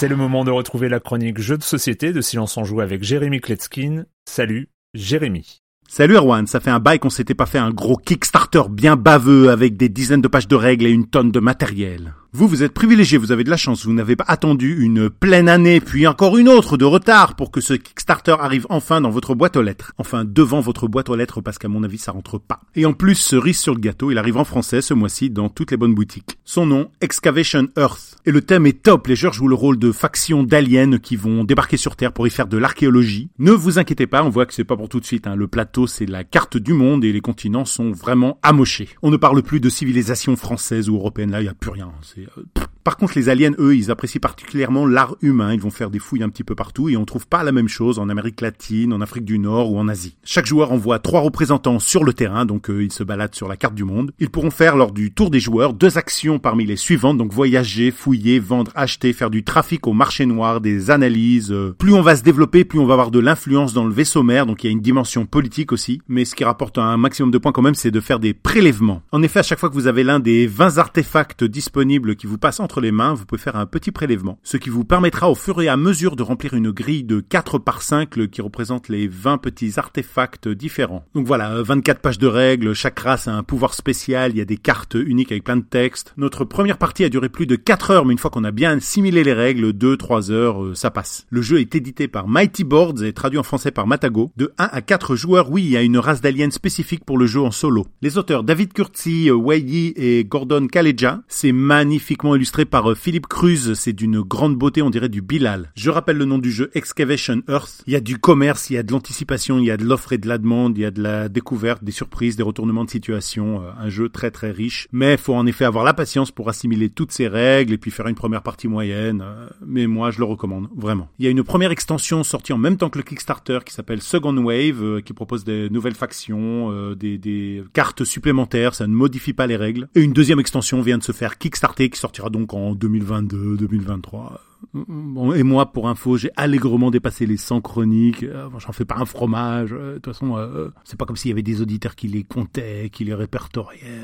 C'est le moment de retrouver la chronique Jeux de société de Silence en Joue avec Jérémy Kletskin. Salut, Jérémy. Salut Erwan, ça fait un bail qu'on s'était pas fait un gros Kickstarter bien baveux avec des dizaines de pages de règles et une tonne de matériel. Vous, vous êtes privilégié, vous avez de la chance, vous n'avez pas attendu une pleine année, puis encore une autre de retard pour que ce Kickstarter arrive enfin dans votre boîte aux lettres. Enfin, devant votre boîte aux lettres, parce qu'à mon avis, ça rentre pas. Et en plus, cerise sur le gâteau, il arrive en français ce mois-ci dans toutes les bonnes boutiques. Son nom, Excavation Earth. Et le thème est top, les joueurs jouent le rôle de factions d'aliens qui vont débarquer sur Terre pour y faire de l'archéologie. Ne vous inquiétez pas, on voit que c'est pas pour tout de suite, hein. le plateau c'est la carte du monde et les continents sont vraiment amochés. On ne parle plus de civilisation française ou européenne, là il n'y a plus rien. C'est... Euh, par contre, les aliens, eux, ils apprécient particulièrement l'art humain. Ils vont faire des fouilles un petit peu partout et on trouve pas la même chose en Amérique latine, en Afrique du Nord ou en Asie. Chaque joueur envoie trois représentants sur le terrain, donc euh, ils se baladent sur la carte du monde. Ils pourront faire lors du tour des joueurs deux actions parmi les suivantes, donc voyager, fouiller, vendre, acheter, faire du trafic au marché noir, des analyses. Euh. Plus on va se développer, plus on va avoir de l'influence dans le vaisseau mère, donc il y a une dimension politique aussi. Mais ce qui rapporte un maximum de points quand même, c'est de faire des prélèvements. En effet, à chaque fois que vous avez l'un des 20 artefacts disponibles qui vous passent entre les mains, vous pouvez faire un petit prélèvement, ce qui vous permettra au fur et à mesure de remplir une grille de 4 par 5 qui représente les 20 petits artefacts différents. Donc voilà, 24 pages de règles, chaque race a un pouvoir spécial, il y a des cartes uniques avec plein de textes. Notre première partie a duré plus de 4 heures, mais une fois qu'on a bien assimilé les règles, 2-3 heures, euh, ça passe. Le jeu est édité par Mighty Boards et traduit en français par Matago. De 1 à 4 joueurs, oui, il y a une race d'aliens spécifique pour le jeu en solo. Les auteurs David Curti, Wei Yi et Gordon Kaleja, c'est magnifiquement illustré par euh, Philippe Cruz, c'est d'une grande beauté, on dirait du Bilal. Je rappelle le nom du jeu Excavation Earth. Il y a du commerce, il y a de l'anticipation, il y a de l'offre et de la demande, il y a de la découverte, des surprises, des retournements de situation. Euh, un jeu très très riche. Mais il faut en effet avoir la patience pour assimiler toutes ces règles et puis faire une première partie moyenne. Euh, mais moi, je le recommande, vraiment. Il y a une première extension sortie en même temps que le Kickstarter qui s'appelle Second Wave, qui propose des nouvelles factions, des cartes supplémentaires, ça ne modifie pas les règles. Et une deuxième extension vient de se faire Kickstarter qui sortira donc en 2022, 2023. Bon, et moi, pour info, j'ai allègrement dépassé les 100 chroniques. Euh, j'en fais pas un fromage. Euh, de toute façon, euh, c'est pas comme s'il y avait des auditeurs qui les comptaient, qui les répertoriaient.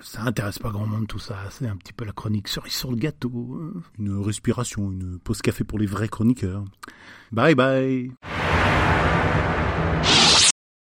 ça intéresse pas grand monde tout ça. C'est un petit peu la chronique cerise sur le gâteau. Une respiration, une pause café pour les vrais chroniqueurs. Bye bye.